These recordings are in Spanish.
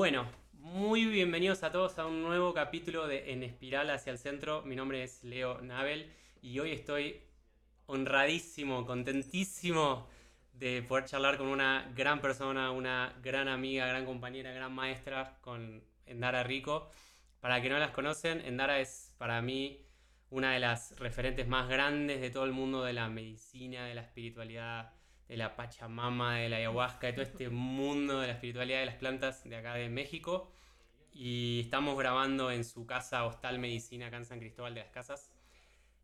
Bueno, muy bienvenidos a todos a un nuevo capítulo de En Espiral hacia el Centro. Mi nombre es Leo Nabel y hoy estoy honradísimo, contentísimo de poder charlar con una gran persona, una gran amiga, gran compañera, gran maestra, con Endara Rico. Para que no las conocen, Endara es para mí una de las referentes más grandes de todo el mundo de la medicina, de la espiritualidad, de la Pachamama, de la ayahuasca, de todo este mundo de la espiritualidad de las plantas de acá de México. Y estamos grabando en su casa Hostal Medicina acá en San Cristóbal de las Casas.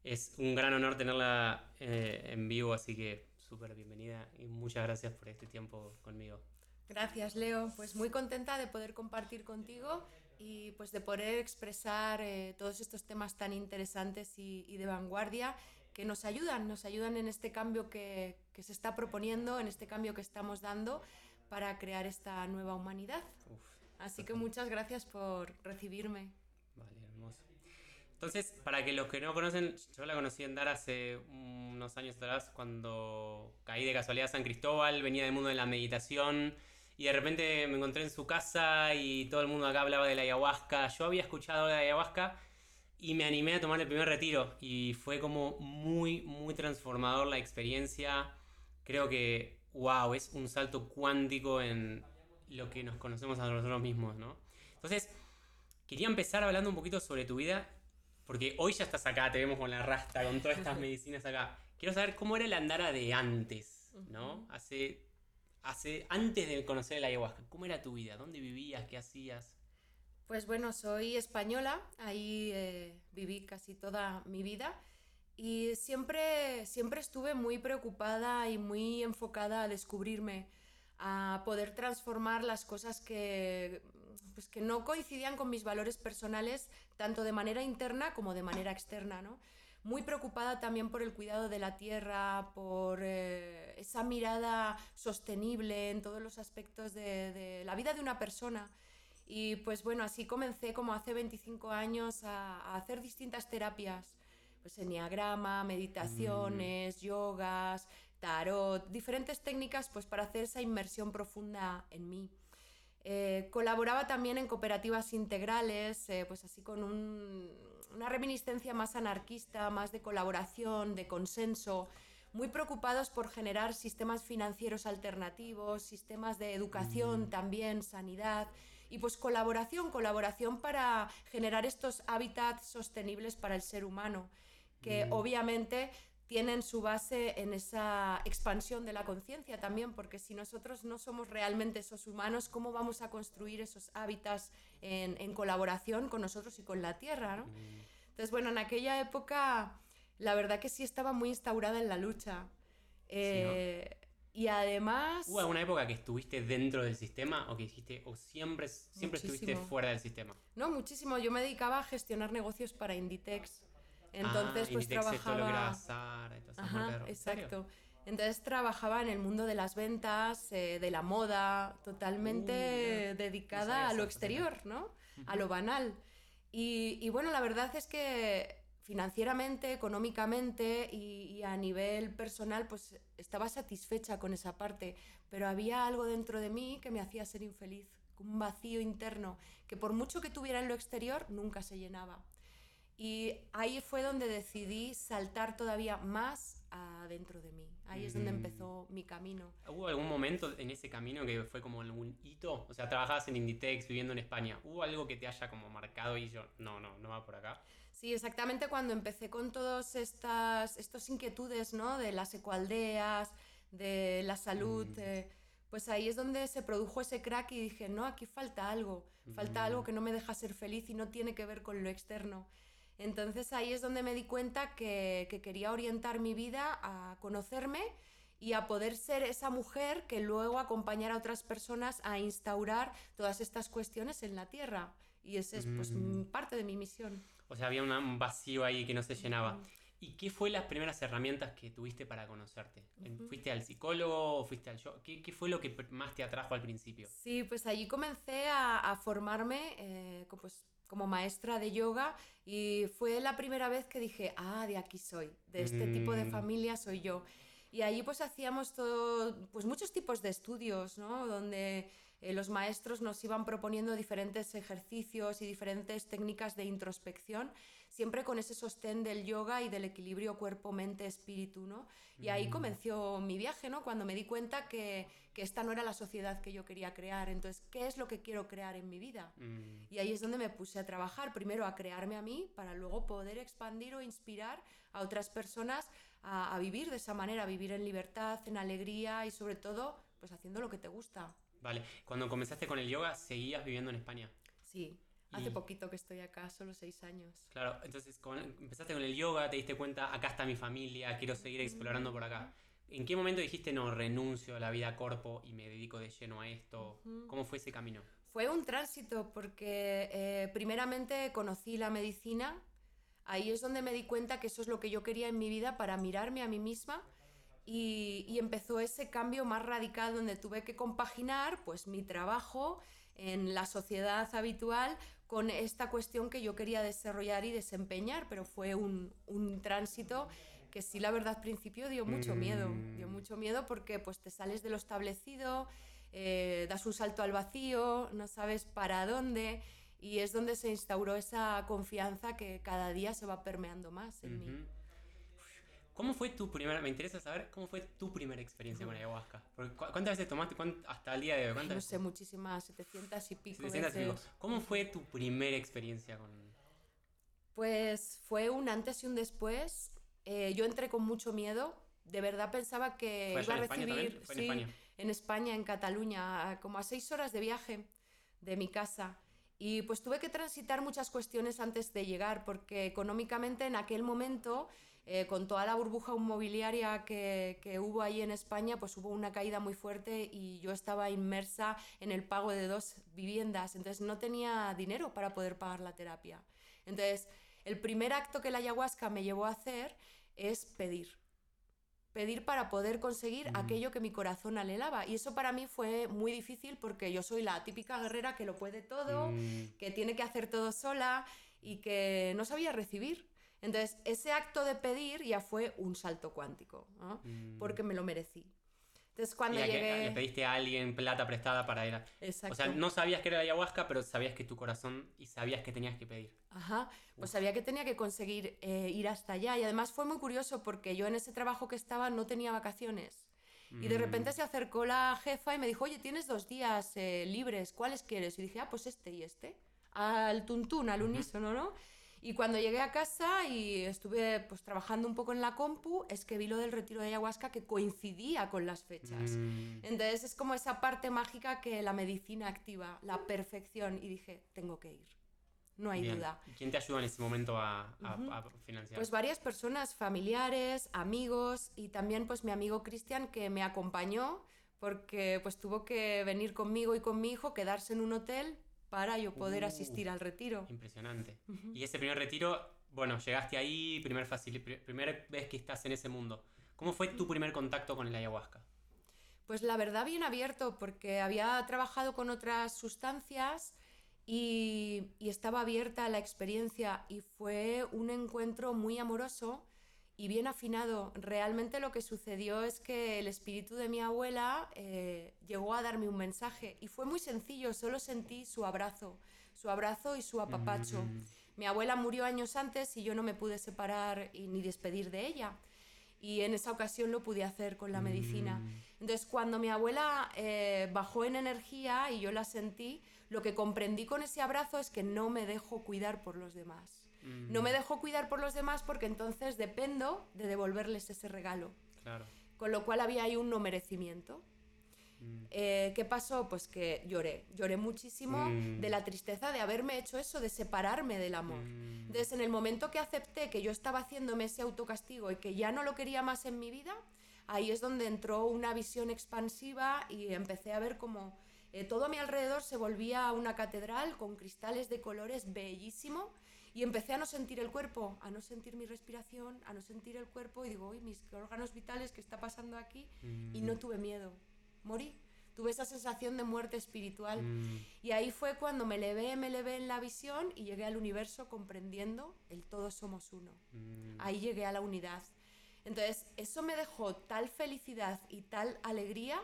Es un gran honor tenerla eh, en vivo, así que súper bienvenida y muchas gracias por este tiempo conmigo. Gracias, Leo. Pues muy contenta de poder compartir contigo y pues de poder expresar eh, todos estos temas tan interesantes y, y, de vanguardia que nos ayudan, nos ayudan en este cambio que, que, se está proponiendo, en este cambio que estamos dando para crear esta nueva humanidad. Uf, Así que muchas gracias por recibirme. Vale, hermoso. Entonces, para que los que no conocen, yo la conocí en Dar hace unos años atrás cuando caí de casualidad a San Cristóbal, venía del mundo de la meditación y de repente me encontré en su casa y todo el mundo acá hablaba de la ayahuasca. Yo había escuchado de la ayahuasca y me animé a tomar el primer retiro y fue como muy, muy transformador la experiencia. Creo que, wow, es un salto cuántico en lo que nos conocemos a nosotros mismos, ¿no? Entonces, quería empezar hablando un poquito sobre tu vida, porque hoy ya estás acá, te vemos con la rasta, con todas estas medicinas acá. Quiero saber cómo era el andara de antes, ¿no? Hace hace, antes de conocer el ayahuasca, ¿cómo era tu vida? ¿Dónde vivías? ¿Qué hacías? Pues bueno, soy española, ahí eh, viví casi toda mi vida y siempre, siempre estuve muy preocupada y muy enfocada a descubrirme, a poder transformar las cosas que, pues que no coincidían con mis valores personales, tanto de manera interna como de manera externa, ¿no? muy preocupada también por el cuidado de la tierra, por eh, esa mirada sostenible en todos los aspectos de, de, la vida de una persona. Y pues bueno, así comencé como hace 25 años a, a hacer distintas terapias, pues enneagrama, meditaciones, mm. yogas, tarot, diferentes técnicas pues para hacer esa inmersión profunda en mí. Eh, colaboraba también en cooperativas integrales, eh, pues así con un, una reminiscencia más anarquista, más de colaboración, de consenso, muy preocupados por generar sistemas financieros alternativos, sistemas de educación mm. también, sanidad y pues colaboración, colaboración para generar estos hábitats sostenibles para el ser humano, que mm. obviamente tienen su base en esa expansión de la conciencia también, porque si nosotros no somos realmente esos humanos, ¿cómo vamos a construir esos hábitats en, en colaboración con nosotros y con la Tierra? ¿no? Mm. Entonces, bueno, en aquella época la verdad que sí estaba muy instaurada en la lucha. Eh, sí, ¿no? Y además... ¿Hubo alguna época que estuviste dentro del sistema o que dijiste, o siempre, siempre estuviste fuera del sistema? No, muchísimo. Yo me dedicaba a gestionar negocios para Inditex. Entonces, ah, pues Inditex trabajaba. Zara, Ajá, exacto. Entonces trabajaba en el mundo de las ventas, eh, de la moda, totalmente uh, dedicada no a lo exterior, ¿no? Uh -huh. A lo banal. Y, y, bueno, la verdad es que financieramente, económicamente y, y, a nivel personal, pues estaba satisfecha con esa parte, pero había algo dentro de mí que me hacía ser infeliz, un vacío interno, que por mucho que tuviera en lo exterior, nunca se llenaba. Y ahí fue donde decidí saltar todavía más adentro de mí. Ahí mm. es donde mm. empezó mi camino. ¿Hubo algún momento en ese camino que fue como algún hito? O sea, trabajabas en Inditex, viviendo en España. ¿Hubo algo que te haya como marcado y yo, no, no, no va por acá? Sí, exactamente cuando empecé con todas estas estos inquietudes, ¿no? De las ecoaldeas, de la salud. Mm. Eh, pues ahí es donde se produjo ese crack y dije, no, aquí falta algo. Falta algo que no me deja ser feliz y no tiene que ver con lo externo. Entonces ahí es donde me di cuenta que, que, quería orientar mi vida a conocerme y a poder ser esa mujer que luego acompañara a otras personas a instaurar todas estas cuestiones en la Tierra. Y esa es pues, mm. parte de mi misión. O sea, había un vacío ahí que no se llenaba. ¿Y qué fue las primeras herramientas que tuviste para conocerte? Uh -huh. ¿Fuiste al psicólogo o fuiste al yo? ¿Qué, ¿Qué, fue lo que más te atrajo al principio? Sí, pues allí comencé a, a formarme eh, pues, como maestra de yoga y fue la primera vez que dije, ah, de aquí soy, de este mm. tipo de mm. familia soy yo. Y allí pues hacíamos todo, pues muchos tipos de estudios, ¿no? Donde eh, los maestros nos iban proponiendo diferentes ejercicios y diferentes técnicas de introspección, siempre con ese sostén del yoga y del equilibrio cuerpo-mente-espíritu, ¿no? Y ahí comenzó mi viaje, ¿no? Cuando me di cuenta que, que, esta no era la sociedad que yo quería crear. Entonces, ¿qué es lo que quiero crear en mi vida? Mm. Y ahí es donde me puse a trabajar, primero a crearme a mí, para luego poder expandir o inspirar a otras personas a, a vivir de esa manera, a vivir en libertad, en alegría y sobre todo, pues haciendo lo que te gusta. Vale, cuando comenzaste con el yoga, ¿seguías viviendo en España? Sí, hace Y- poquito que estoy acá, solo seis años. Claro, entonces con- empezaste con el yoga, te diste cuenta, acá está mi familia, quiero seguir explorando por acá. ¿En qué momento dijiste, no, renuncio a la vida corpo y me dedico de lleno a esto? ¿Cómo fue ese camino? Fue un tránsito porque eh, primeramente conocí la medicina, ahí es donde me di cuenta que eso es lo que yo quería en mi vida para mirarme a mí misma y, y empezó ese cambio más radical donde tuve que compaginar pues mi trabajo en la sociedad habitual con esta cuestión que yo quería desarrollar y desempeñar, pero fue un, un tránsito que sí la verdad al principio dio mucho miedo, dio Mm. mucho miedo porque pues te sales de lo establecido, eh, das un salto al vacío, no sabes para dónde y es donde se instauró esa confianza que cada día se va permeando más en mí. ¿Cómo fue tu primera, me interesa saber, cómo fue tu primera experiencia con ayahuasca? Porque, ¿cu- ¿Cuántas veces tomaste cuán- hasta el día de hoy? Ay, ¿Cuántas no sé, muchísimas, 700 y pico 700 y pico. ¿Cómo fue tu primera experiencia con...? Pues fue un antes y un después. Eh, yo entré con mucho miedo. De verdad pensaba que ¿Fue allá iba a recibir. en sí, España? en España, en Cataluña, a- como a seis horas de viaje de mi casa. Y pues tuve que transitar muchas cuestiones antes de llegar, porque económicamente en aquel momento, eh, con toda la burbuja inmobiliaria que, que hubo ahí en España, pues hubo una caída muy fuerte y yo estaba inmersa en el pago de dos viviendas, entonces no tenía dinero para poder pagar la terapia. Entonces, el primer acto que la ayahuasca me llevó a hacer es pedir pedir para poder conseguir Mm. aquello que mi corazón anhelaba. Y eso para mí fue muy difícil porque yo soy la típica guerrera que lo puede todo, Mm, que tiene que hacer todo sola y que no sabía recibir. Entonces, ese acto de pedir ya fue un salto cuántico, ¿no? mm. porque me lo merecí. Entonces, ¿Y cuando llegué... le pediste a alguien plata prestada para ir a... Exacto. O sea, no sabías que era la ayahuasca, pero sabías que tu corazón y sabías que tenías que pedir. Ajá, pues sabía que tenía que conseguir eh, ir hasta allá y además fue muy curioso porque yo en ese trabajo que estaba no tenía vacaciones. Y de Mm. repente se acercó la jefa y me dijo, oye, tienes dos días eh, libres, ¿cuáles quieres? Y dije, ah, pues este y este, al tuntún, al unísono, ¿no? Y cuando llegué a casa y estuve pues trabajando un poco en la compu, es que vi lo del retiro de ayahuasca que coincidía con las fechas. Mm. Entonces es como esa parte mágica que la medicina activa, la perfección, y dije, tengo que ir, no hay Bien. duda. ¿Y ¿Quién te ayudó en ese momento a, a financiar? Pues varias personas, familiares, amigos y también pues mi amigo Cristian que me acompañó porque pues tuvo que venir conmigo y con mi hijo, quedarse en un hotel para yo poder Uh. asistir al retiro. Impresionante. Y ese primer retiro, bueno, llegaste ahí, primer facil- pri- primera vez que estás en ese mundo. ¿Cómo fue tu primer contacto con el ayahuasca? Pues la verdad bien abierto porque había trabajado con otras sustancias y, y estaba abierta a la experiencia y fue un encuentro muy amoroso y bien afinado. Realmente lo que sucedió es que el espíritu de mi abuela eh, llegó a darme un mensaje y fue muy sencillo, solo sentí su abrazo, su abrazo y su apapacho. Mm. Mi abuela murió años antes y yo no me pude separar y ni despedir de ella. Y en esa ocasión lo pude hacer con la medicina. Mm. Entonces, cuando mi abuela eh, bajó en energía y yo la sentí, lo que comprendí con ese abrazo es que no me dejo cuidar por los demás. Mm. No me dejo cuidar por los demás porque entonces dependo de devolverles ese regalo. Claro. Con lo cual había ahí un no merecimiento. Mm. Eh, ¿Qué pasó? Pues que lloré. Lloré muchísimo Mm. de la tristeza de haberme hecho eso, de separarme del amor. Mm. Entonces, en el momento que acepté que yo estaba haciéndome ese autocastigo y que ya no lo quería más en mi vida, ahí es donde entró una visión expansiva y empecé a ver como eh, todo a mi alrededor se volvía una catedral con cristales de colores bellísimo y empecé a no sentir el cuerpo, a no sentir mi respiración, a no sentir el cuerpo y digo, uy, mis órganos vitales, ¿qué está pasando aquí? Y Mm. no tuve miedo, morí. Tuve esa sensación de muerte espiritual. Mm. Y ahí fue cuando me elevé, me elevé en la visión y llegué al universo comprendiendo el todos somos uno. Mm. Ahí llegué a la unidad. Entonces, eso me dejó tal felicidad y tal alegría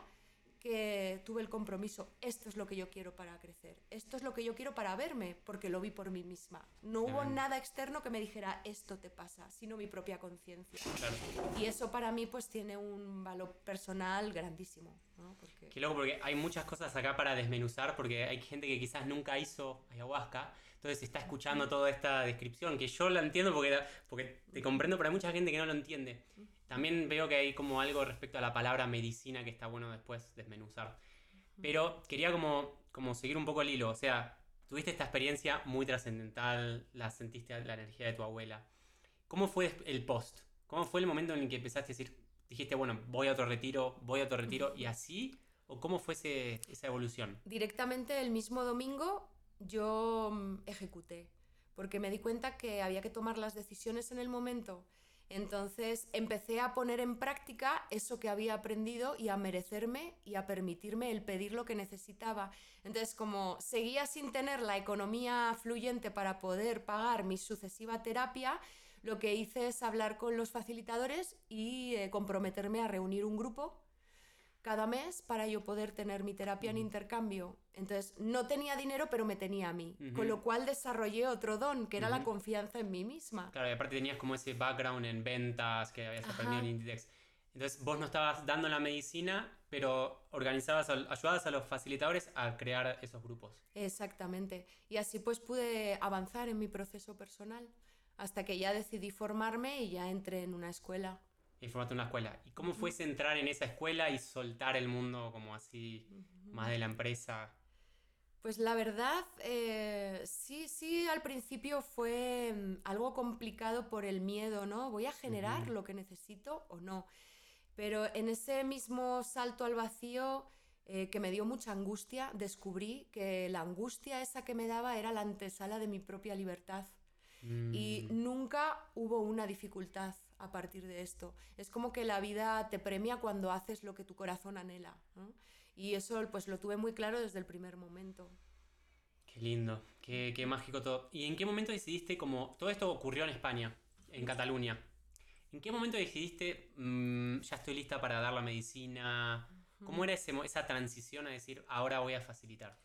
que tuve el compromiso, esto es lo que yo quiero para crecer, esto es lo que yo quiero para verme, porque lo vi por mí misma. No hubo nada externo que me dijera, esto te pasa, sino mi propia conciencia. Y eso para mí pues tiene un valor personal grandísimo. ¿no? Porque... Qué loco, porque hay muchas cosas acá para desmenuzar, porque hay gente que quizás nunca hizo ayahuasca, entonces está escuchando toda esta descripción, que yo la entiendo porque, porque te comprendo, pero hay mucha gente que no lo entiende. También veo que hay como algo respecto a la palabra medicina que está bueno después desmenuzar. Pero quería como, como seguir un poco el hilo. O sea, tuviste esta experiencia muy trascendental, la sentiste la energía de tu abuela. ¿Cómo fue el post? ¿Cómo fue el momento en el que empezaste a decir, dijiste, bueno, voy a otro retiro, voy a otro retiro y así? ¿O cómo fue esa evolución? Directamente el mismo domingo yo mm, ejecuté, porque me di cuenta que había que tomar las decisiones en el momento entonces empecé a poner en práctica eso que había aprendido y a merecerme y a permitirme el pedir lo que necesitaba. Entonces como seguía sin tener la economía fluyente para poder pagar mi sucesiva terapia, lo que hice es hablar con los facilitadores y eh, comprometerme a reunir un grupo cada mes para yo poder tener mi terapia en intercambio. Entonces, no tenía dinero, pero me tenía a mí. Con lo cual desarrollé otro don, que era la confianza en mí misma. Claro, y aparte tenías como ese background en ventas que habías aprendido en Inditex. Entonces, vos no estabas dando la medicina, pero organizabas, ayudabas a los facilitadores a crear esos grupos. Exactamente. Y así pues pude avanzar en mi proceso personal hasta que ya decidí formarme y ya entré en una escuela y formaste una escuela. ¿Y cómo fue entrar en esa escuela y soltar el mundo como así, más de la empresa? Pues la verdad, eh, sí, sí, al principio fue mm, algo complicado por el miedo, ¿no? ¿Voy a generar lo que necesito o no? Pero en ese mismo salto al vacío, eh, que me dio mucha angustia, descubrí que la angustia esa que me daba era la antesala de mi propia libertad. Y mm. nunca hubo una dificultad a partir de esto. Es como que la vida te premia cuando haces lo que tu corazón anhela. Y eso pues lo tuve muy claro desde el primer momento. Qué lindo, qué, qué mágico todo. ¿Y en qué momento decidiste, como todo esto ocurrió en España, en Cataluña? ¿En qué momento decidiste, mm, ya estoy lista para dar la medicina? ¿Cómo era ese, esa transición a decir, ahora voy a facilitar?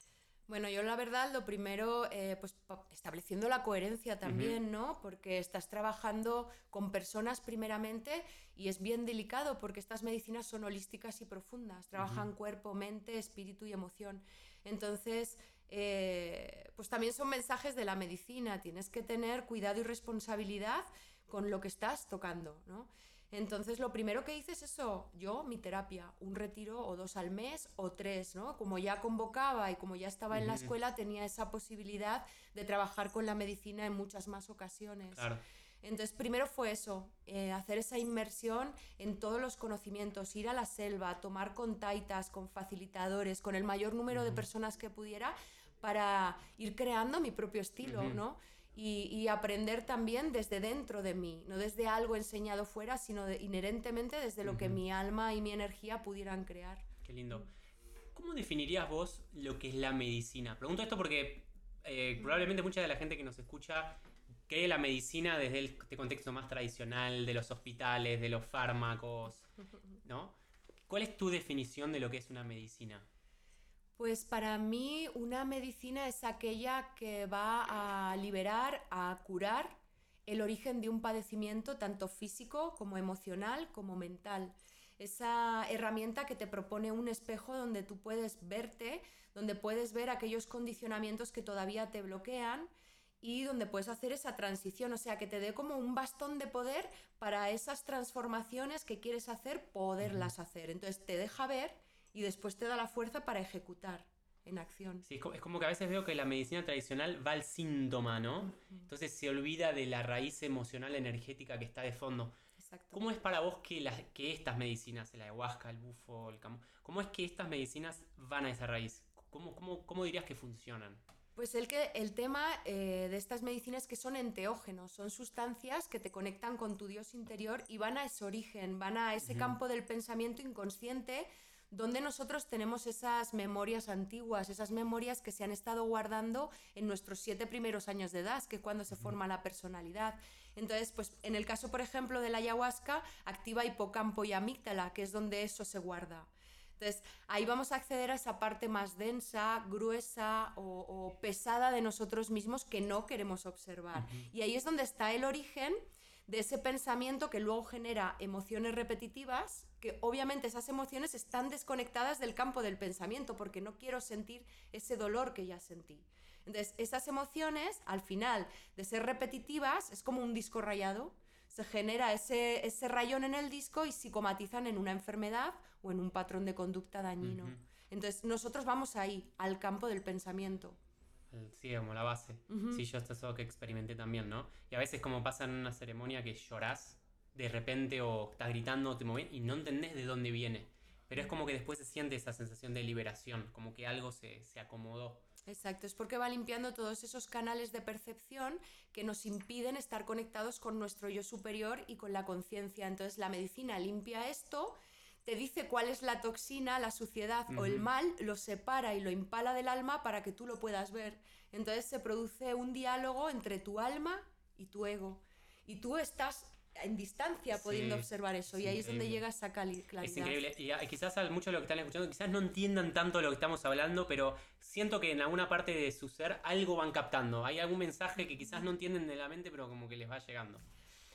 Bueno, yo la verdad lo primero, eh, pues estableciendo la coherencia también, ¿no? Porque estás trabajando con personas primeramente y es bien delicado porque estas medicinas son holísticas y profundas, trabajan cuerpo, mente, espíritu y emoción. Entonces, eh, pues también son mensajes de la medicina, tienes que tener cuidado y responsabilidad con lo que estás tocando, ¿no? Entonces, lo primero que hice es eso, yo, mi terapia, un retiro o dos al mes o tres, ¿no? Como ya convocaba y como ya estaba en la escuela, tenía esa posibilidad de trabajar con la medicina en muchas más ocasiones. Claro. Entonces, primero fue eso, eh, hacer esa inmersión en todos los conocimientos, ir a la selva, tomar contaitas con facilitadores, con el mayor número de personas que pudiera para ir creando mi propio estilo, ¿no? Y, aprender también desde dentro de mí, no desde algo enseñado fuera, sino inherentemente desde lo que mi alma y mi energía pudieran crear. Qué lindo. ¿Cómo definirías vos lo que es la medicina? Pregunto esto porque eh, probablemente mucha de la gente que nos escucha cree la medicina desde el este contexto más tradicional, de los hospitales, de los fármacos, ¿no? ¿Cuál es tu definición de lo que es una medicina? Pues para mí una medicina es aquella que va a liberar, a curar el origen de un padecimiento tanto físico como emocional como mental. Esa herramienta que te propone un espejo donde tú puedes verte, donde puedes ver aquellos condicionamientos que todavía te bloquean y donde puedes hacer esa transición, o sea, que te dé como un bastón de poder para esas transformaciones que quieres hacer, poderlas hacer. Entonces te deja ver y después te da la fuerza para ejecutar en acción. Sí, es como que a veces veo que la medicina tradicional va al síntoma, ¿no? Entonces se olvida de la raíz emocional energética que está de fondo. Exacto. ¿Cómo es para vos que, las, que estas medicinas, el ayahuasca, el bufo, el camo, cómo es que estas medicinas van a esa raíz? ¿Cómo, cómo, cómo dirías que funcionan? Pues el, que, el tema eh, de estas medicinas que son enteógenos, son sustancias que te conectan con tu Dios interior y van a ese origen, van a ese campo del pensamiento inconsciente donde nosotros tenemos esas memorias antiguas, esas memorias que se han estado guardando en nuestros siete primeros años de edad, que es cuando se forma la personalidad. Entonces, pues en el caso, por ejemplo, de la ayahuasca, activa hipocampo y amígdala, que es donde eso se guarda. Entonces, ahí vamos a acceder a esa parte más densa, gruesa o, pesada de nosotros mismos que no queremos observar. Y ahí es donde está el origen de ese pensamiento que luego genera emociones repetitivas, que obviamente esas emociones están desconectadas del campo del pensamiento, porque no quiero sentir ese dolor que ya sentí. Entonces, esas emociones, al final de ser repetitivas, es como un disco rayado, se genera ese, ese rayón en el disco y psicomatizan en una enfermedad o en un patrón de conducta dañino. Entonces, nosotros vamos ahí, al campo del pensamiento. Sí, como la base. Sí, yo esto es algo que experimenté también, ¿no? Y a veces como pasa en una ceremonia que llorás de repente o estás gritando te mueves y no entendés de dónde viene. Pero es como que después se siente esa sensación de liberación, como que algo se, se acomodó. Exacto, es porque va limpiando todos esos canales de percepción que nos impiden estar conectados con nuestro yo superior y con la conciencia. Entonces la medicina limpia esto te dice cuál es la toxina, la suciedad o el mal, lo separa y lo impala del alma para que tú lo puedas ver. Entonces se produce un diálogo entre tu alma y tu ego. Y tú estás en distancia pudiendo observar eso y ahí es donde llega esa claridad. Es increíble. Y ah, quizás muchos de los que están escuchando quizás no entiendan tanto lo que estamos hablando, pero siento que en alguna parte de su ser algo van captando. Hay algún mensaje que quizás no entienden de la mente, pero como que les va llegando.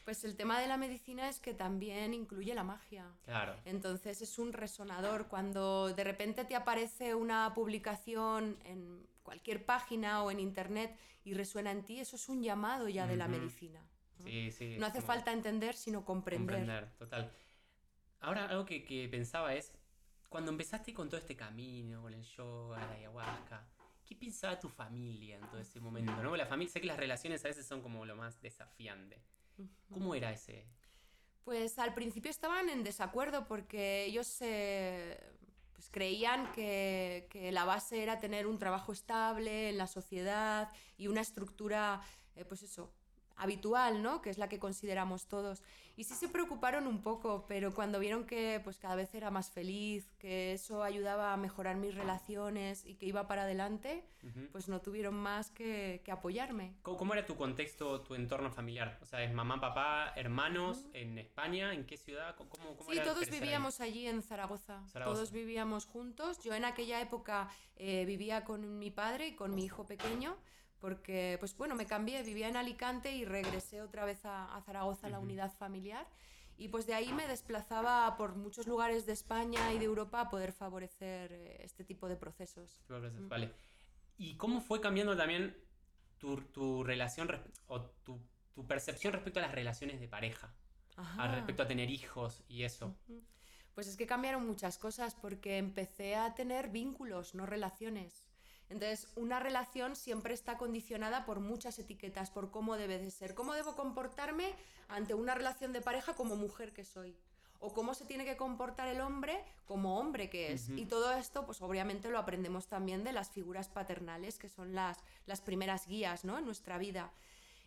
Pues el tema de la medicina es que también incluye la magia. Claro. Entonces es un resonador. Cuando de repente te aparece una publicación en cualquier página o en internet y resuena en ti, eso es un llamado ya de la medicina. Sí, sí. No hace falta entender, sino comprender. Comprender, total. Ahora, algo que, que, pensaba es, cuando empezaste con todo este camino, con el yoga, la ayahuasca, ¿qué pensaba tu familia en todo ese momento? ¿no? La familia, sé que las relaciones a veces son como lo más desafiante. ¿Cómo era ese? Pues al principio estaban en desacuerdo porque ellos pues creían que, la base era tener un trabajo estable en la sociedad y una estructura, eh, pues eso, habitual, ¿no? Que es la que consideramos todos. Y sí se preocuparon un poco, pero cuando vieron que pues cada vez era más feliz, que eso ayudaba a mejorar mis relaciones y que iba para adelante, pues no tuvieron más que, apoyarme. ¿Cómo, era tu contexto, tu entorno familiar? O sea, ¿es mamá, papá, hermanos en España? ¿En qué ciudad? ¿Cómo, sí, todos vivíamos allí en Zaragoza. Todos vivíamos juntos. Yo en aquella época eh, vivía con mi padre y con mi hijo pequeño porque, pues bueno, me cambié, vivía en Alicante y regresé otra vez a, Zaragoza, a la unidad familiar. Y pues de ahí me desplazaba por muchos lugares de España y de Europa a poder favorecer eh, este tipo de procesos. Vale. ¿Y cómo fue cambiando también tu, tu relación o tu, tu, percepción respecto a las relaciones de pareja? respecto a tener hijos y eso. Pues es que cambiaron muchas cosas porque empecé a tener vínculos, no relaciones. Entonces, una relación siempre está condicionada por muchas etiquetas, por cómo debe de ser, cómo debo comportarme ante una relación de pareja como mujer que soy, o cómo se tiene que comportar el hombre como hombre que es. Y todo esto, pues obviamente lo aprendemos también de las figuras paternales, que son las, las primeras guías ¿no? en nuestra vida.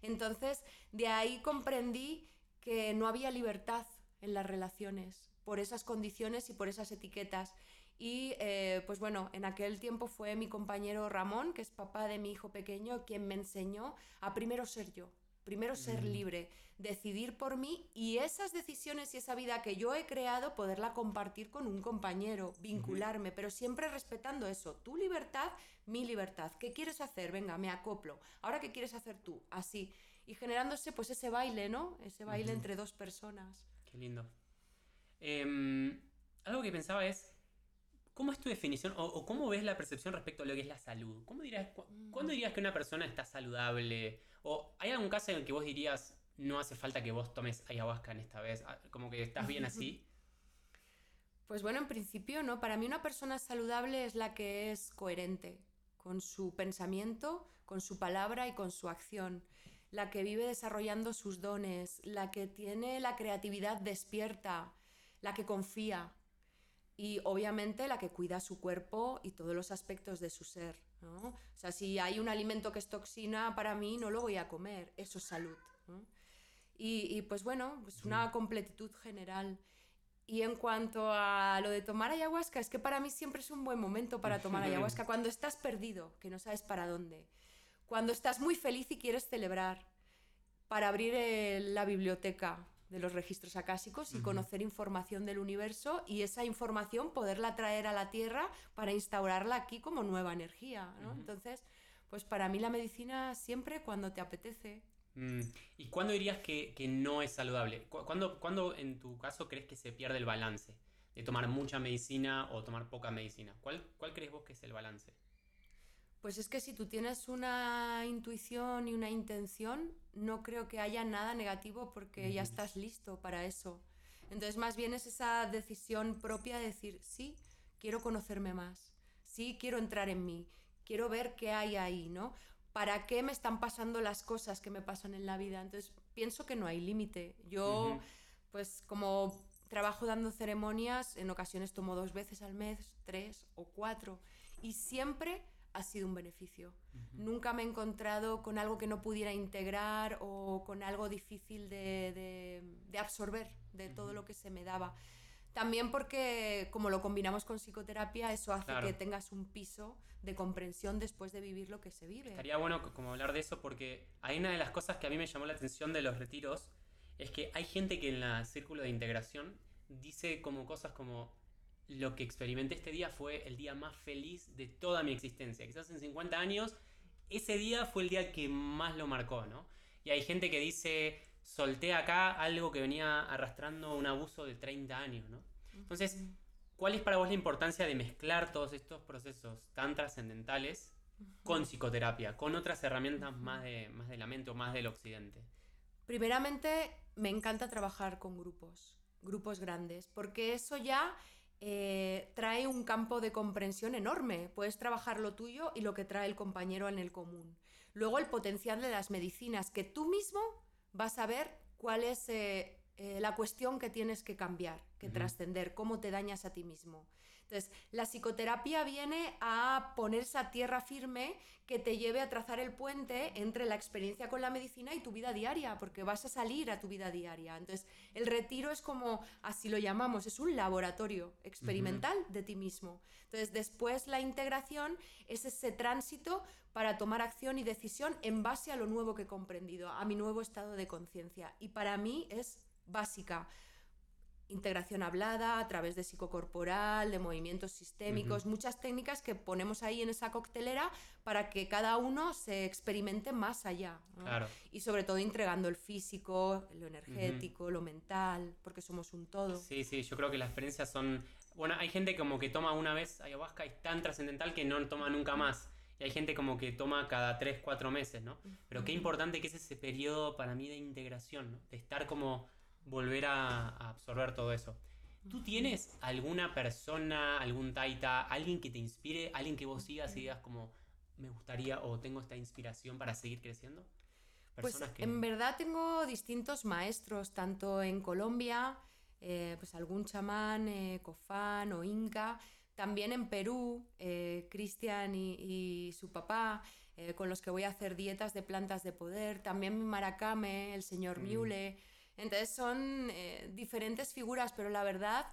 Entonces, de ahí comprendí que no había libertad en las relaciones por esas condiciones y por esas etiquetas. Y eh, pues bueno, en aquel tiempo fue mi compañero Ramón, que es papá de mi hijo pequeño, quien me enseñó a primero ser yo, primero ser mm. libre, decidir por mí y esas decisiones y esa vida que yo he creado poderla compartir con un compañero, vincularme, pero siempre respetando eso, tu libertad, mi libertad. ¿Qué quieres hacer? Venga, me acoplo. Ahora, ¿qué quieres hacer tú? Así. Y generándose pues ese baile, ¿no? Ese baile entre dos personas. Qué lindo. Em, algo que pensaba es, ¿Cómo es tu definición o, cómo ves la percepción respecto a lo que es la salud? ¿Cómo dirías, ¿Cuándo dirías que una persona está saludable? ¿O hay algún caso en el que vos dirías, no hace falta que vos tomes ayahuasca en esta vez? Como que estás bien así. Pues bueno, en principio no. Para mí una persona saludable es la que es coherente con su pensamiento, con su palabra y con su acción. La que vive desarrollando sus dones, la que tiene la creatividad despierta, la que confía, y obviamente la que cuida su cuerpo y todos los aspectos de su ser. ¿no? O sea, si hay un alimento que es toxina, para mí no lo voy a comer, eso es salud. Y, pues bueno, pues una completitud general. Y en cuanto a lo de tomar ayahuasca, es que para mí siempre es un buen momento para tomar ayahuasca, cuando estás perdido, que no sabes para dónde, cuando estás muy feliz y quieres celebrar, para abrir la biblioteca, de los registros acásicos y conocer información del universo y esa información poderla traer a la Tierra para instaurarla aquí como nueva energía. ¿no? Entonces, pues para mí la medicina siempre cuando te apetece. Mm, ¿Y cuándo dirías que, que, no es saludable? ¿Cuándo, ¿Cuándo en tu caso crees que se pierde el balance? De tomar mucha medicina o tomar poca medicina. ¿Cuál, cuál crees vos que es el balance? Pues es que si tú tienes una intuición y una intención, no creo que haya nada negativo porque ya estás listo para eso. Entonces más bien es esa decisión propia de decir, sí, quiero conocerme más, sí, quiero entrar en mí, quiero ver qué hay ahí, ¿no? ¿Para qué me están pasando las cosas que me pasan en la vida? Entonces pienso que no hay límite. Yo, pues como trabajo dando ceremonias, en ocasiones tomo dos veces al mes, tres o cuatro, y siempre ha sido un beneficio. Nunca me he encontrado con algo que no pudiera integrar o con algo difícil de, absorber de todo lo que se me daba. También porque como lo combinamos con psicoterapia, eso hace que tengas un piso de comprensión después de vivir lo que se vive. Estaría bueno como hablar de eso porque hay una de las cosas que a mí me llamó la atención de los retiros, es que hay gente que en la círculo de integración dice como cosas como lo que experimenté este día fue el día más feliz de toda mi existencia. Quizás en 50 años, ese día fue el día que más lo marcó, ¿no? Y hay gente que dice, solté acá algo que venía arrastrando un abuso de 30 años, ¿no? Entonces, ¿cuál es para vos la importancia de mezclar todos estos procesos tan trascendentales con psicoterapia, con otras herramientas más de, más de la mente o más del occidente? Primeramente, me encanta trabajar con grupos, grupos grandes, porque eso ya eh, trae un campo de comprensión enorme. Puedes trabajar lo tuyo y lo que trae el compañero en el común. Luego el potencial de las medicinas, que tú mismo vas a ver cuál es eh, eh, la cuestión que tienes que cambiar, que trascender, cómo te dañas a ti mismo. Entonces, la psicoterapia viene a poner esa tierra firme que te lleve a trazar el puente entre la experiencia con la medicina y tu vida diaria, porque vas a salir a tu vida diaria. Entonces, el retiro es como, así lo llamamos, es un laboratorio experimental de ti mismo. Entonces, después la integración es ese tránsito para tomar acción y decisión en base a lo nuevo que he comprendido, a mi nuevo estado de conciencia. Y para mí es básica integración hablada, a través de psicocorporal, de movimientos sistémicos, muchas técnicas que ponemos ahí en esa coctelera para que cada uno se experimente más allá. Y sobre todo entregando el físico, lo energético, lo mental, porque somos un todo. Sí, sí, yo creo que las experiencias son... Bueno, hay gente como que toma una vez ayahuasca y es tan trascendental que no toma nunca más. Y hay gente como que toma cada 3, 4 meses, ¿no? Pero qué importante que es ese periodo para mí de integración, ¿no? De estar como volver a, absorber todo eso. ¿Tú tienes alguna persona, algún taita, alguien que te inspire, alguien que vos sigas y digas como me gustaría o tengo esta inspiración para seguir creciendo? Pues en verdad tengo distintos maestros, tanto en Colombia, eh, pues algún chamán, eh, cofán o inca, también en Perú, eh, Cristian y, su papá, con los que voy a hacer dietas de plantas de poder, también Maracame, el señor mm. Entonces son eh, diferentes figuras, pero la verdad,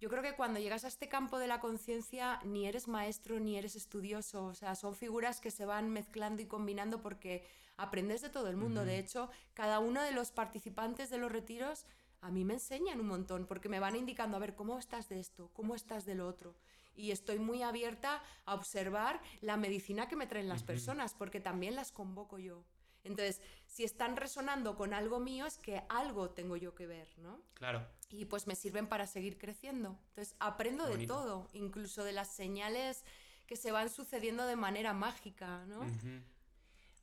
yo creo que cuando llegas a este campo de la conciencia, ni eres maestro ni eres estudioso, o sea, son figuras que se van mezclando y combinando porque aprendes de todo el mundo. De hecho, cada uno de los participantes de los retiros a mí me enseñan un montón porque me van indicando, a ver, ¿cómo estás de esto? ¿Cómo estás del otro? Y estoy muy abierta a observar la medicina que me traen las personas porque también las convoco yo. Entonces, si están resonando con algo mío, es que algo tengo yo que ver, ¿no? Claro. Y pues me sirven para seguir creciendo. Entonces, aprendo de todo, incluso de las señales que se van sucediendo de manera mágica, ¿no?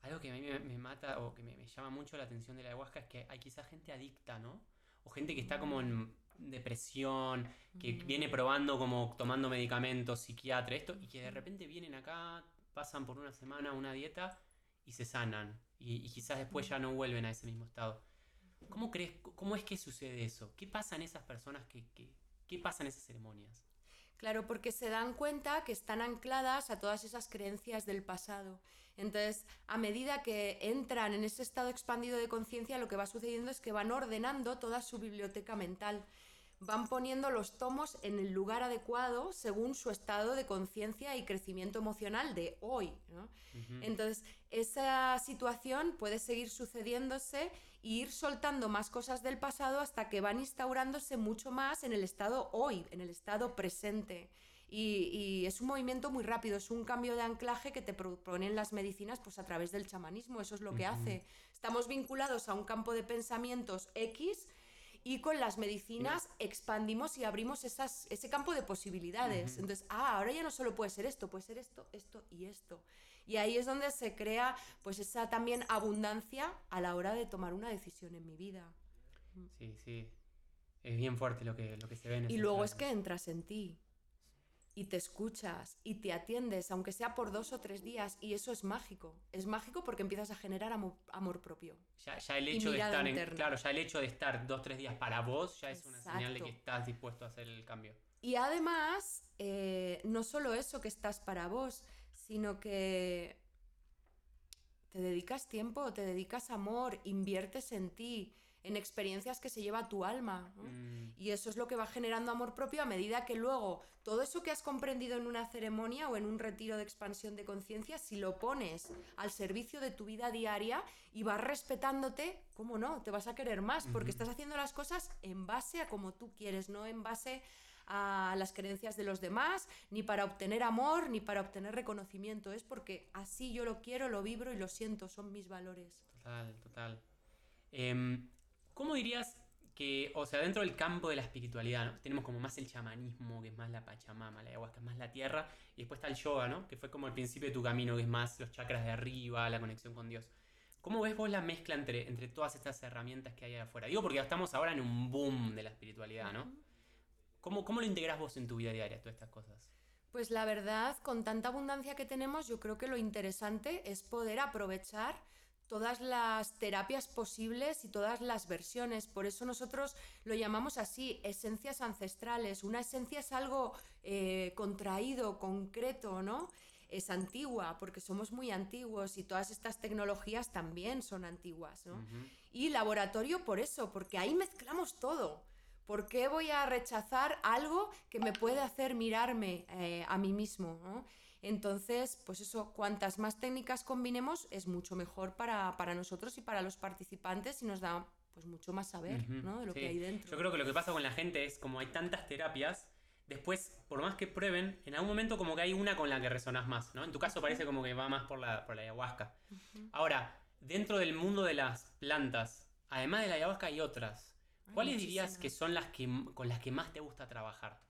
Algo que a mí me, mata o que me, llama mucho la atención de la ayahuasca es que hay quizá gente adicta, ¿no? O gente que está como en depresión, que viene probando como tomando medicamentos, psiquiatra, esto, y que de repente vienen acá, pasan por una semana una dieta y se sanan y, quizás después ya no vuelven a ese mismo estado. ¿Cómo crees, cómo es que sucede eso? ¿Qué pasa en esas personas que, qué pasa en esas ceremonias? Claro, porque se dan cuenta que están ancladas a todas esas creencias del pasado. Entonces, a medida que entran en ese estado expandido de conciencia, lo que va sucediendo es que van ordenando toda su biblioteca mental. Van poniendo los tomos en el lugar adecuado según su estado de conciencia y crecimiento emocional de hoy. Entonces, esa situación puede seguir sucediéndose e ir soltando más cosas del pasado hasta que van instaurándose mucho más en el estado hoy, en el estado presente. Y, es un movimiento muy rápido, es un cambio de anclaje que te proponen las medicinas pues, a través del chamanismo, eso es lo que hace. Estamos vinculados a un campo de pensamientos X y con las medicinas expandimos y abrimos esas, ese campo de posibilidades. Entonces, ah, ahora ya no solo puede ser esto, puede ser esto, esto y esto. Y ahí es donde se crea pues esa también abundancia a la hora de tomar una decisión en mi vida. Sí, sí. Es bien fuerte lo que, lo que se ve en Y luego es que entras en ti y te escuchas y te atiendes, aunque sea por dos o tres días, y eso es mágico. Es mágico porque empiezas a generar amor, propio. Ya, el hecho de estar en, claro, ya el hecho de estar dos o tres días para vos ya es una señal de que estás dispuesto a hacer el cambio. Y además, eh, no solo eso que estás para vos, sino que te dedicas tiempo, te dedicas amor, inviertes en ti, en experiencias que se lleva tu alma. Mm. Y eso es lo que va generando amor propio a medida que luego todo eso que has comprendido en una ceremonia o en un retiro de expansión de conciencia, si lo pones al servicio de tu vida diaria y vas respetándote, ¿cómo no? Te vas a querer más porque estás haciendo las cosas en base a como tú quieres, no en base a las creencias de los demás, ni para obtener amor, ni para obtener reconocimiento. Es porque así yo lo quiero, lo vibro y lo siento, son mis valores. Total, total. Em, ¿Cómo dirías que, o sea, dentro del campo de la espiritualidad, tenemos como más el chamanismo, que es más la Pachamama, la ayahuasca es más la tierra, y después está el yoga, ¿no? Que fue como el principio de tu camino, que es más los chakras de arriba, la conexión con Dios. ¿Cómo ves vos la mezcla entre, entre todas estas herramientas que hay afuera? Digo porque estamos ahora en un boom de la espiritualidad, ¿no? ¿Cómo, cómo lo integras vos en tu vida diaria, todas estas cosas? Pues la verdad, con tanta abundancia que tenemos, yo creo que lo interesante es poder aprovechar todas las terapias posibles y todas las versiones. Por eso nosotros lo llamamos así, esencias ancestrales. Una esencia es algo eh, contraído, concreto, ¿no? Es antigua, porque somos muy antiguos y todas estas tecnologías también son antiguas, ¿no? Y laboratorio por eso, porque ahí mezclamos todo. ¿Por qué voy a rechazar algo que me puede hacer mirarme eh, a mí mismo? ¿no? Entonces, pues eso, cuantas más técnicas combinemos es mucho mejor para, nosotros y para los participantes y nos da pues mucho más saber ¿no? de lo que hay dentro. Yo creo que lo que pasa con la gente es como hay tantas terapias, después, por más que prueben, en algún momento como que hay una con la que resonas más, ¿no? En tu caso parece como que va más por la, por la ayahuasca. Ahora, dentro del mundo de las plantas, además de la ayahuasca hay otras. ¿Cuáles dirías que son las que, con las que más te gusta trabajar?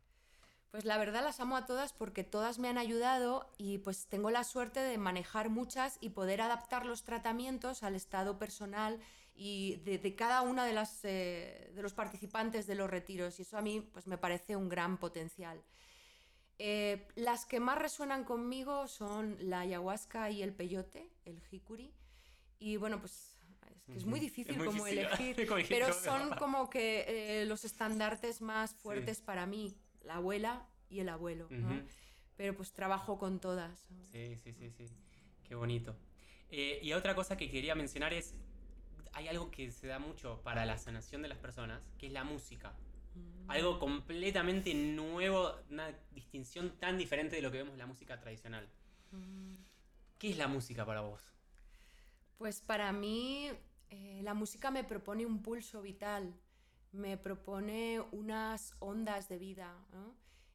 Pues la verdad las amo a todas porque todas me han ayudado y pues tengo la suerte de manejar muchas y poder adaptar los tratamientos al estado personal y de, cada una de, las, eh, de los participantes de los retiros y eso a mí pues me parece un gran potencial. Eh, las que más resuenan conmigo son la ayahuasca y el peyote, el jicuri. Y bueno, pues es, muy difícil como elegir, pero son como que eh, los estandartes más fuertes para mí la abuela y el abuelo, Pero pues trabajo con todas. Sí, sí, sí, sí. Qué bonito. Eh, y otra cosa que quería mencionar es, hay algo que se da mucho para la sanación de las personas, que es la música. Mm. Algo completamente nuevo, una distinción tan diferente de lo que vemos en la música tradicional. Mm. ¿Qué es la música para vos? Pues para mí eh, la música me propone un pulso vital me propone unas ondas de vida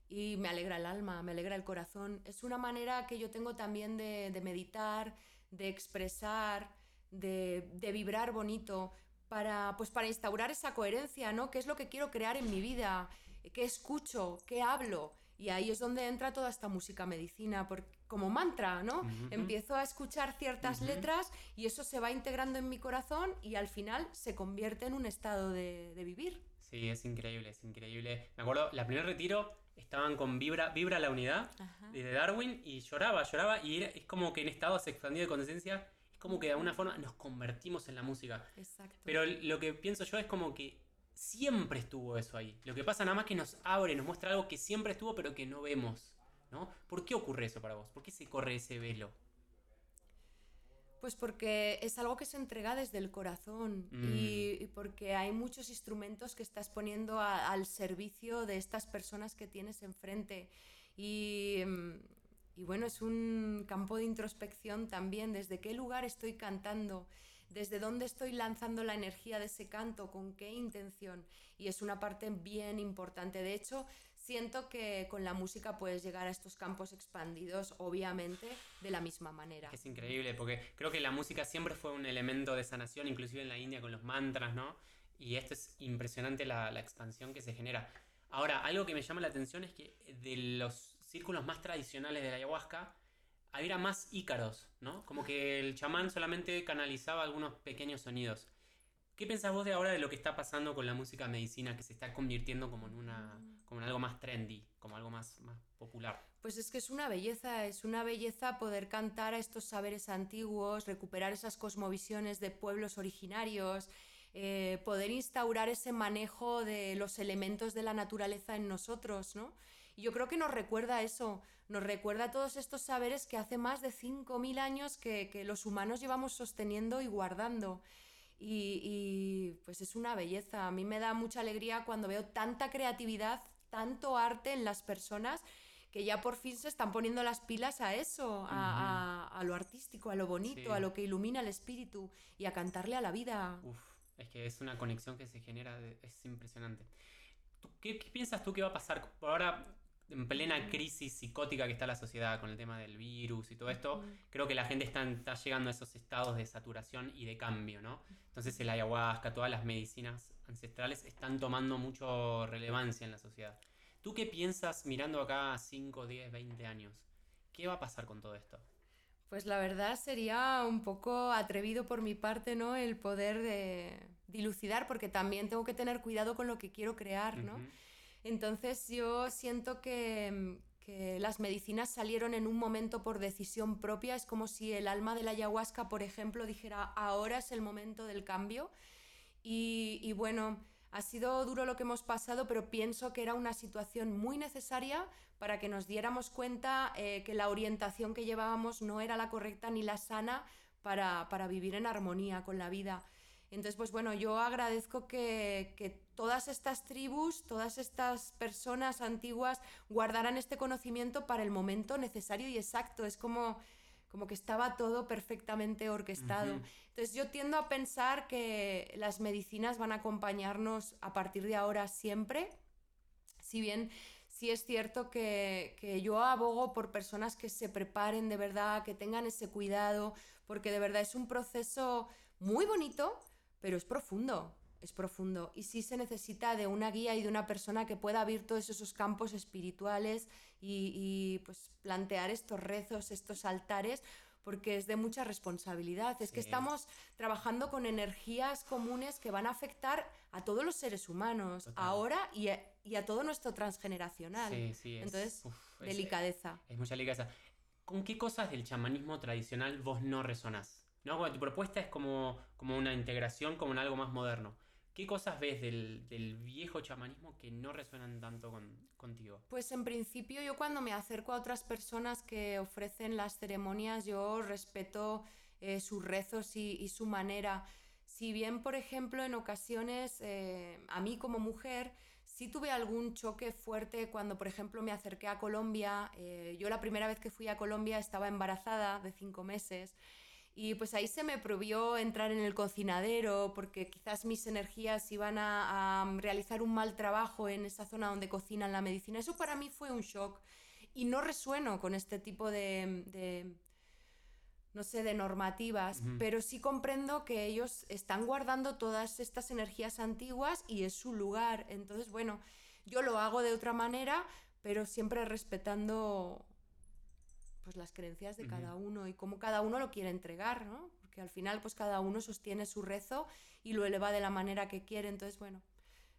y me alegra el alma, me alegra el corazón. Es una manera que yo tengo también de, meditar, de expresar, de, vibrar bonito, para, pues para instaurar esa coherencia, ¿no? ¿Qué es lo que quiero crear en mi vida? ¿Qué escucho? ¿Qué hablo? Y ahí es donde entra toda esta música medicina, como mantra, ¿no? Empiezo a escuchar ciertas letras y eso se va integrando en mi corazón y al final se convierte en un estado de, vivir. Sí, es increíble, es increíble. Me acuerdo, la primer retiro estaban con Vibra, Vibra la unidad de Darwin y lloraba, lloraba y es como que en estados expandidos de conciencia es como que de alguna forma nos convertimos en la música. Exacto. Pero lo que pienso yo es como que siempre estuvo eso ahí. Lo que pasa nada más que nos abre, nos muestra algo que siempre estuvo pero que no vemos. ¿No? ¿Por qué ocurre eso para vos? ¿Por qué se corre ese velo? Pues porque es algo que se entrega desde el corazón y, Mm. porque hay muchos instrumentos que estás poniendo a- al servicio de estas personas que tienes enfrente. Y, mm, y bueno, es un campo de introspección también, desde qué lugar estoy cantando, desde dónde estoy lanzando la energía de ese canto, con qué intención. Y es una parte bien importante. De hecho, siento que con la música puedes llegar a estos campos expandidos, obviamente, de la misma manera. Es increíble, porque creo que la música siempre fue un elemento de sanación, inclusive en la India con los mantras, ¿no? Y esto es impresionante la, la expansión que se genera. Ahora, algo que me llama la atención es que de los círculos más tradicionales de la ayahuasca, había más ícaros, ¿no? Como que el chamán solamente canalizaba algunos pequeños sonidos. ¿Qué pensás vos de ahora de lo que está pasando con la música medicina que se está convirtiendo como en una como en algo más trendy, como algo más, más popular? Pues es que es una belleza, es una belleza poder cantar a estos saberes antiguos, recuperar esas cosmovisiones de pueblos originarios, eh, poder instaurar ese manejo de los elementos de la naturaleza en nosotros, ¿no? Y yo creo que nos recuerda eso, nos recuerda todos estos saberes que hace más de 5.000 años que, que los humanos llevamos sosteniendo y guardando. Y, y, pues es una belleza. A mí me da mucha alegría cuando veo tanta creatividad, tanto arte en las personas que ya por fin se están poniendo las pilas a eso, a, a- a lo artístico, a lo bonito, Sí. a lo que ilumina el espíritu y a cantarle a la vida. Uf, es que es una conexión que se genera, es impresionante. ¿Tú- ¿Qué, qué piensas tú que va a pasar ahora, en plena crisis psicótica que está la sociedad con el tema del virus y todo esto? Creo que la gente está, está llegando a esos estados de saturación y de cambio, ¿no? Entonces el ayahuasca, todas las medicinas ancestrales están tomando mucho relevancia en la sociedad. ¿Tú qué piensas mirando acá a 5, 10, 20 años? ¿Qué va a pasar con todo esto? Pues la verdad sería un poco atrevido por mi parte, ¿no? El poder de dilucidar, porque también tengo que tener cuidado con lo que quiero crear, ¿no? Ujú. Entonces yo siento que, las medicinas salieron en un momento por decisión propia. Es como si el alma de la ayahuasca, por ejemplo, dijera, ahora es el momento del cambio. Y, bueno, ha sido duro lo que hemos pasado, pero pienso que era una situación muy necesaria para que nos diéramos cuenta eh, que la orientación que llevábamos no era la correcta ni la sana para, vivir en armonía con la vida. Entonces, pues bueno, yo agradezco que todas estas tribus, todas estas personas antiguas guardaran este conocimiento para el momento necesario y exacto. Es como, como que estaba todo perfectamente orquestado. Ujú. Entonces yo tiendo a pensar que las medicinas van a acompañarnos a partir de ahora siempre, si bien sí es cierto que, que yo abogo por personas que se preparen de verdad, que tengan ese cuidado, porque de verdad es un proceso muy bonito, pero es profundo, es profundo. Y sí se necesita de una guía y de una persona que pueda abrir todos esos campos espirituales y, y, pues plantear estos rezos, estos altares, porque es de mucha responsabilidad. Es que estamos trabajando con energías comunes que van a afectar a todos los seres humanos, Total. ahora y a, y a todo nuestro transgeneracional. Sí, sí, es, Entonces, uf, Delicadeza. Es mucha delicadeza. ¿Con qué cosas del chamanismo tradicional vos no resonás? ¿No? Cuando tu propuesta es como, como una integración, como en algo más moderno. ¿Qué cosas ves del, del viejo chamanismo que no resuenan tanto con, contigo? Pues en principio yo cuando me acerco a otras personas que ofrecen las ceremonias, yo respeto eh, sus rezos y, y su manera. Si bien, por ejemplo, en ocasiones eh, a mí como mujer sí tuve algún choque fuerte cuando, por ejemplo, me acerqué a Colombia. eh, yo la primera vez que fui a Colombia estaba embarazada de cinco meses. Y pues ahí se me prohibió entrar en el cocinadero porque quizás mis energías iban a, a realizar un mal trabajo en esa zona donde cocinan la medicina. Eso para mí fue un shock y no resueno con este tipo de, de, no sé, de normativas, pero sí comprendo que ellos están guardando todas estas energías antiguas y es su lugar. Entonces, bueno, yo lo hago de otra manera, pero siempre respetando pues las creencias de cada uno y cómo cada uno lo quiere entregar, ¿no? Porque al final pues cada uno sostiene su rezo y lo eleva de la manera que quiere, entonces bueno,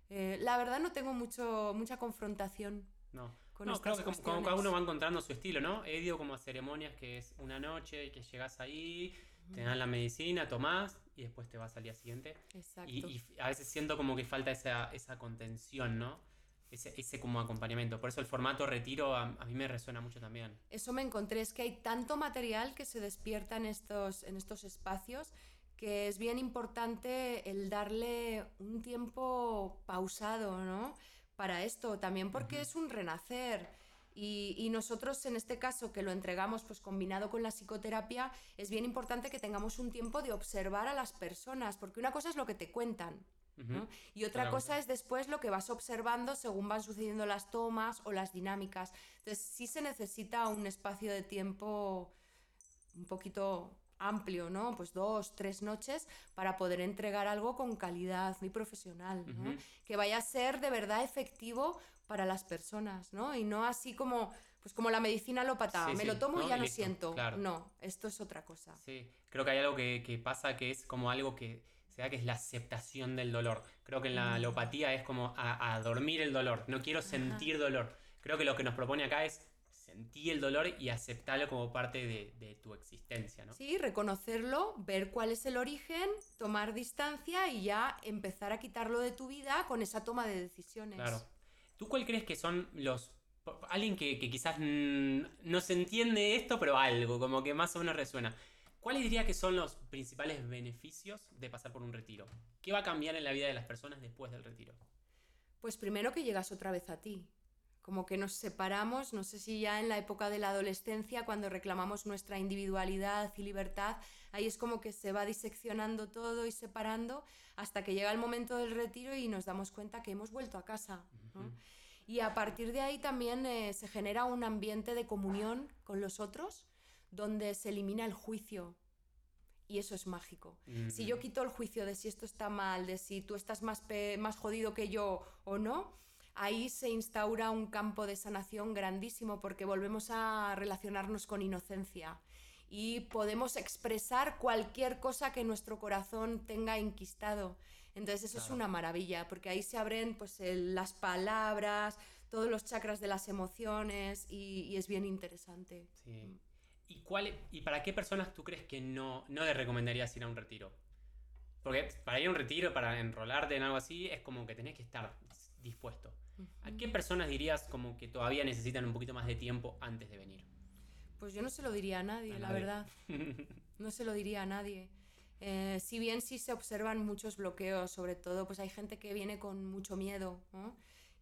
eh, la verdad no tengo mucho, mucha confrontación No. con no, creo que como, cada uno va encontrando su estilo, ¿no? He ido como a ceremonias que es una noche y que llegas ahí, te dan la medicina, tomás y después te vas al día siguiente. Exacto. Y, y a veces siento como que falta esa, esa contención, ¿no? Ese, ese como acompañamiento. Por eso el formato retiro a, a mí me resuena mucho también. Eso me encontré, es que hay tanto material que se despierta en estos, en estos espacios que es bien importante el darle un tiempo pausado, ¿no? Para esto, también porque es un renacer. Y, y, nosotros en este caso que lo entregamos pues combinado con la psicoterapia, es bien importante que tengamos un tiempo de observar a las personas, porque una cosa es lo que te cuentan, ¿no? Y otra cosa es después lo que vas observando según van sucediendo las tomas o las dinámicas. Entonces sí se necesita un espacio de tiempo un poquito amplio, ¿no? Pues dos, tres noches para poder entregar algo con calidad muy profesional, ¿no? Que vaya a ser de verdad efectivo para las personas, ¿no? Y no así como, pues como la medicina alópata, Sí, me sí, lo tomo ¿no? y ya lo listo, siento. claro. No, esto es otra cosa. Sí, creo que hay algo que, que pasa que es como algo que se da que es la aceptación del dolor. Creo que en la Mm. alopatía es como a, a dormir el dolor. No quiero sentir dolor. Creo que lo que nos propone acá es sentir el dolor y aceptarlo como parte de, de tu existencia, ¿no? Sí, reconocerlo, ver cuál es el origen, tomar distancia y ya empezar a quitarlo de tu vida con esa toma de decisiones. Claro. ¿Tú cuál crees que son los... Alguien que, que quizás no se entiende esto, pero algo, como que más o menos resuena. ¿Cuáles diría que son los principales beneficios de pasar por un retiro? ¿Qué va a cambiar en la vida de las personas después del retiro? Pues primero que llegas otra vez a ti. Como que nos separamos, no sé si ya en la época de la adolescencia, cuando reclamamos nuestra individualidad y libertad, ahí es como que se va diseccionando todo y separando hasta que llega el momento del retiro y nos damos cuenta que hemos vuelto a casa. ¿no? Ujú. Y a partir de ahí también eh, se genera un ambiente de comunión con los otros, donde se elimina el juicio. Y eso es mágico. Si yo Mm. quito el juicio de si esto está mal, de si tú estás más, más jodido que yo o no, ahí se instaura un campo de sanación grandísimo porque volvemos a relacionarnos con inocencia y podemos expresar cualquier cosa que nuestro corazón tenga enquistado. Entonces eso es una maravilla porque ahí se abren pues, el- las palabras, todos los chakras de las emociones y, y es bien interesante. Sí. ¿Y, cuál, ¿Y para qué personas tú crees que no, no le recomendarías ir a un retiro? Porque para ir a un retiro, para enrolarte en algo así, es como que tenés que estar dispuesto. ¿A qué personas dirías como que todavía necesitan un poquito más de tiempo antes de venir? Pues yo no se lo diría a nadie, A la nadie. verdad. No se lo diría a nadie. Eh, si bien sí se observan muchos bloqueos, sobre todo, pues hay gente que viene con mucho miedo, ¿no?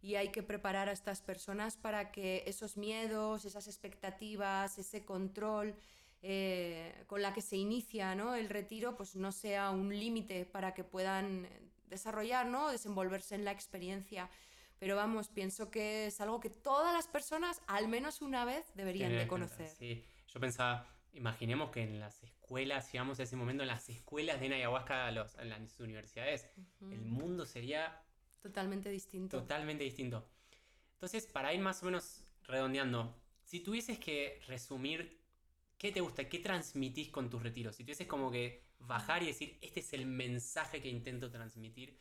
Y hay que preparar a estas personas para que esos miedos, esas expectativas, ese control eh, con la que se inicia ¿no? el retiro, pues no sea un límite para que puedan desarrollar, ¿no? desenvolverse en la experiencia. Pero vamos, pienso que es algo que todas las personas, al menos una vez, deberían Tener de en cuenta, conocer. Sí, yo pensaba, imaginemos que en las escuelas, llegamos a ese momento, en las escuelas de ayahuasca, los, en las universidades, Ujú. el mundo sería Totalmente distinto. Totalmente distinto. Entonces, para ir más o menos redondeando, si tuvieses que resumir qué te gusta, qué transmitís con tus retiros, si tuvieses como que bajar y decir, este es el mensaje que intento transmitir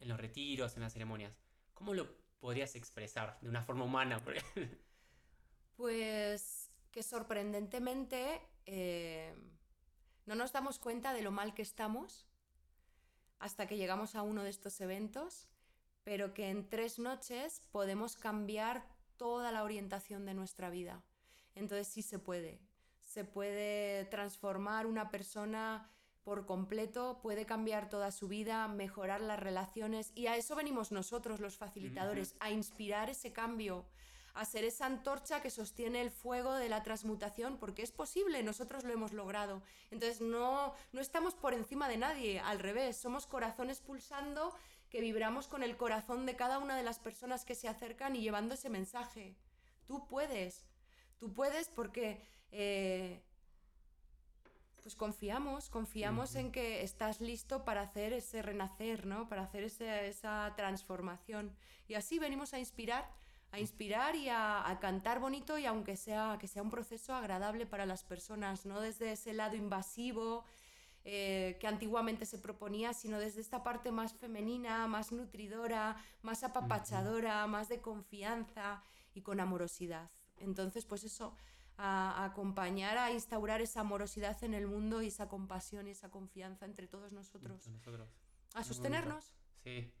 en los retiros, en las ceremonias, ¿cómo lo podrías expresar de una forma humana? Pues que sorprendentemente eh, no nos damos cuenta de lo mal que estamos hasta que llegamos a uno de estos eventos, pero que en tres noches podemos cambiar toda la orientación de nuestra vida. Entonces sí se puede. Se puede transformar una persona por completo, puede cambiar toda su vida, mejorar las relaciones y a eso venimos nosotros los facilitadores, a inspirar ese cambio, a ser esa antorcha que sostiene el fuego de la transmutación, porque es posible, nosotros lo hemos logrado. Entonces no, no estamos por encima de nadie, al revés, somos corazones pulsando que vibramos con el corazón de cada una de las personas que se acercan y llevando ese mensaje. Tú puedes, tú puedes porque eh, pues confiamos, confiamos en que estás listo para hacer ese renacer, ¿no? Para hacer ese- esa transformación. Y así venimos a inspirar, a inspirar y a, a cantar bonito y aunque sea que sea un proceso agradable para las personas, no desde ese lado invasivo eh, que antiguamente se proponía, sino desde esta parte más femenina, más nutridora, más apapachadora, más de confianza y con amorosidad. Entonces, pues eso, a, a acompañar, a instaurar esa amorosidad en el mundo y esa compasión y esa confianza entre todos nosotros. Nosotros. A sostenernos. Sí.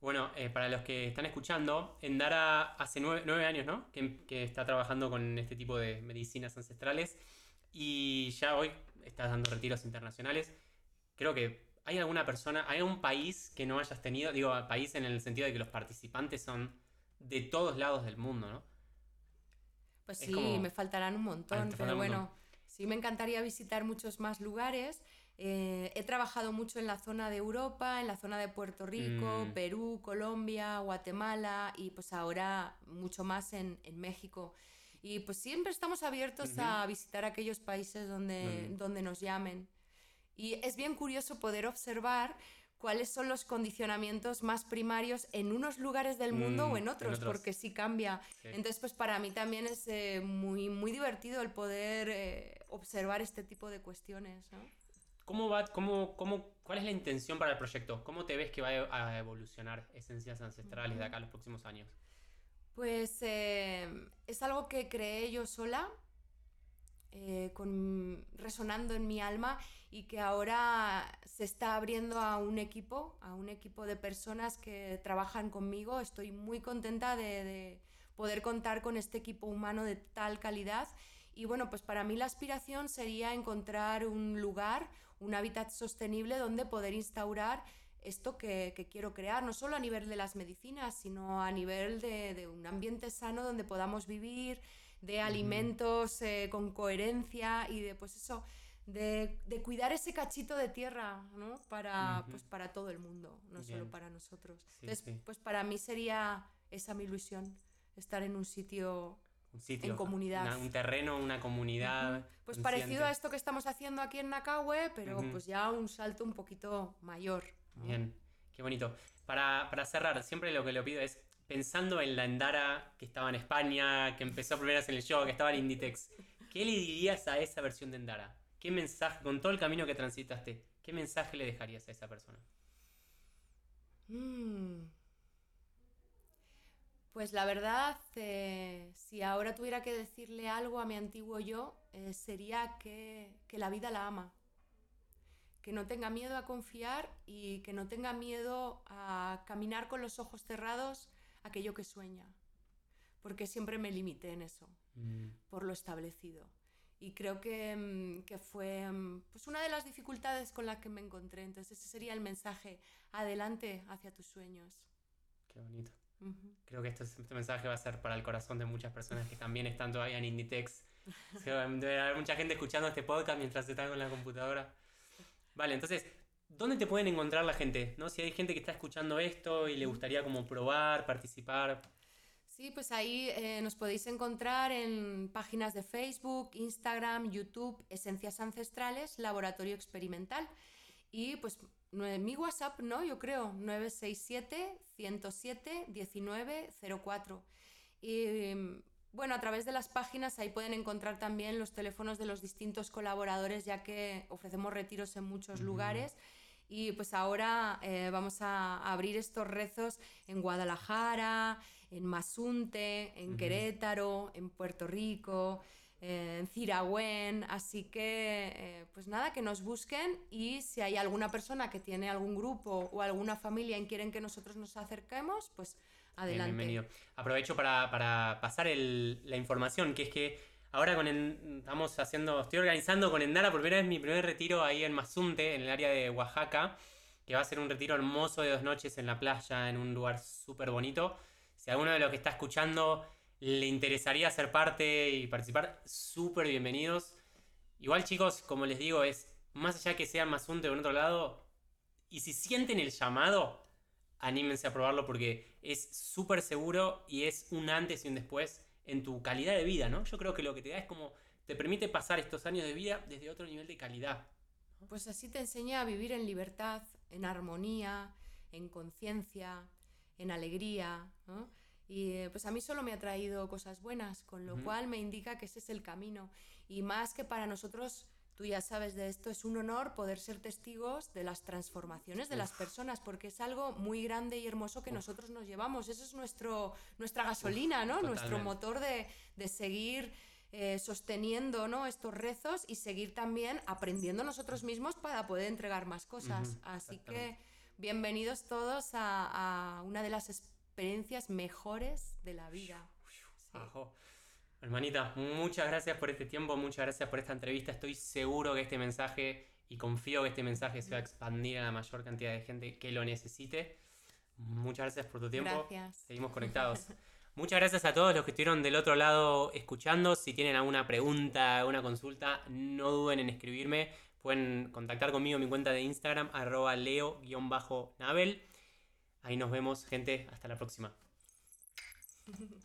Bueno, eh, para los que están escuchando, Endara hace nueve, años, ¿no? Que, que, está trabajando con este tipo de medicinas ancestrales y ya hoy estás dando retiros internacionales. Creo que hay alguna persona, hay un país que no hayas tenido, digo, país en el sentido de que los participantes son de todos lados del mundo, ¿no? Pues sí, me faltarán un montón, pero bueno, sí me encantaría visitar muchos más lugares. Eh, he trabajado mucho en la zona de Europa, en la zona de Puerto Rico, mm. Perú, Colombia, Guatemala y pues ahora mucho más en, en México. Y pues siempre estamos abiertos a visitar aquellos países donde, donde nos llamen. Y es bien curioso poder observar cuáles son los condicionamientos más primarios en unos lugares del mundo o mm, en otros, porque sí cambia. Entonces, pues para mí también es eh, muy, muy divertido el poder eh, observar este tipo de cuestiones. ¿Cómo va, cómo, cómo, ¿Cuál es la intención para el proyecto? ¿Cómo te ves que va a evolucionar Esencias Ancestrales de acá a los próximos años? Pues eh, es algo que creé yo sola, con, resonando en mi alma y que ahora se está abriendo a un equipo, a un equipo de personas que trabajan conmigo. Estoy muy contenta de, poder contar con este equipo humano de tal calidad. Y bueno, pues para mí la aspiración sería encontrar un lugar, un hábitat sostenible donde poder instaurar esto que, quiero crear, no solo a nivel de las medicinas, sino a nivel de, un ambiente sano donde podamos vivir, de alimentos eh, con coherencia y de pues eso, de, cuidar ese cachito de tierra, ¿no? Para, pues, para todo el mundo, no solo para nosotros. Entonces, pues para mí sería esa mi ilusión, estar en un sitio, un sitio en comunidad. un terreno, una comunidad. Pues parecido a esto que estamos haciendo aquí en Nakawe, pero pues ya un salto un poquito mayor. Bien, qué bonito. Para, para cerrar, siempre lo que le pido es, pensando en la Endara que estaba en España, que empezó primeras en el show, que estaba en Inditex, ¿qué le dirías a esa versión de Endara? ¿Qué mensaje, con todo el camino que transitaste, qué mensaje le dejarías a esa persona? Mm. Pues la verdad, eh, si ahora tuviera que decirle algo a mi antiguo yo, eh, sería que, que la vida la ama. Que no tenga miedo a confiar y que no tenga miedo a caminar con los ojos cerrados aquello que sueña. Porque siempre me limité en eso, mm. por lo establecido. Y creo que, mm, que, fue mm, pues una de las dificultades con las que me encontré. Entonces ese sería el mensaje, adelante hacia tus sueños. Qué bonito. Creo que este, este, mensaje va a ser para el corazón de muchas personas que también están todavía en Inditex. Debe haber mucha gente escuchando este podcast mientras están con la computadora. Vale, entonces, ¿dónde te pueden encontrar la gente? ¿No? Si hay gente que está escuchando esto y le gustaría como probar, participar. Sí, pues ahí eh, nos podéis encontrar en páginas de Facebook, Instagram, YouTube, Esencias Ancestrales, Laboratorio Experimental. Y pues mi WhatsApp, ¿no? Yo creo, 967-107-1904. Y bueno, a través de las páginas ahí pueden encontrar también los teléfonos de los distintos colaboradores, ya que ofrecemos retiros en muchos lugares. Y pues ahora eh, vamos a abrir estos rezos en Guadalajara, en Masunte, en Querétaro, en Puerto Rico, eh, en Ciragüen. Así que, eh, pues nada, que nos busquen y si hay alguna persona que tiene algún grupo o alguna familia en quieren que nosotros nos acerquemos, pues adelante. bienvenido. Aprovecho para, pasar la información, que es que ahora con estamos haciendo, estoy organizando con Endara por primera vez mi primer retiro ahí en Mazunte, en el área de Oaxaca, que va a ser un retiro hermoso de dos noches en la playa, en un lugar súper bonito. Si alguno de los que está escuchando le interesaría ser parte y participar, súper bienvenidos. Igual chicos, como les digo, es más allá que sea más un de otro lado, y si sienten el llamado, anímense a probarlo porque es súper seguro y es un antes y un después en tu calidad de vida, ¿no? Yo creo que lo que te da es como te permite pasar estos años de vida desde otro nivel de calidad. Pues así te enseña a vivir en libertad, en armonía, en conciencia, en alegría, Y eh, pues a mí solo me ha traído cosas buenas, con lo cual me indica que ese es el camino. Y más que para nosotros, tú ya sabes de esto, es un honor poder ser testigos de las transformaciones de las personas, porque es algo muy grande y hermoso que nosotros nos llevamos. Eso es nuestro, nuestra gasolina, ¿no? Nuestro motor de, de seguir eh, sosteniendo ¿no? estos rezos y seguir también aprendiendo nosotros mismos para poder entregar más cosas. Así que bienvenidos todos a, una de las experiencias mejores de la vida. Hermanita, muchas gracias por este tiempo, muchas gracias por esta entrevista. Estoy seguro que este mensaje, y confío que este mensaje se va a expandir a la mayor cantidad de gente que lo necesite. Muchas gracias por tu tiempo. Gracias. Seguimos conectados. Muchas gracias a todos los que estuvieron del otro lado escuchando. Si tienen alguna pregunta, alguna consulta, no duden en escribirme. Pueden contactar conmigo en mi cuenta de Instagram, arroba leo-nabel. Ahí nos vemos, gente. Hasta la próxima.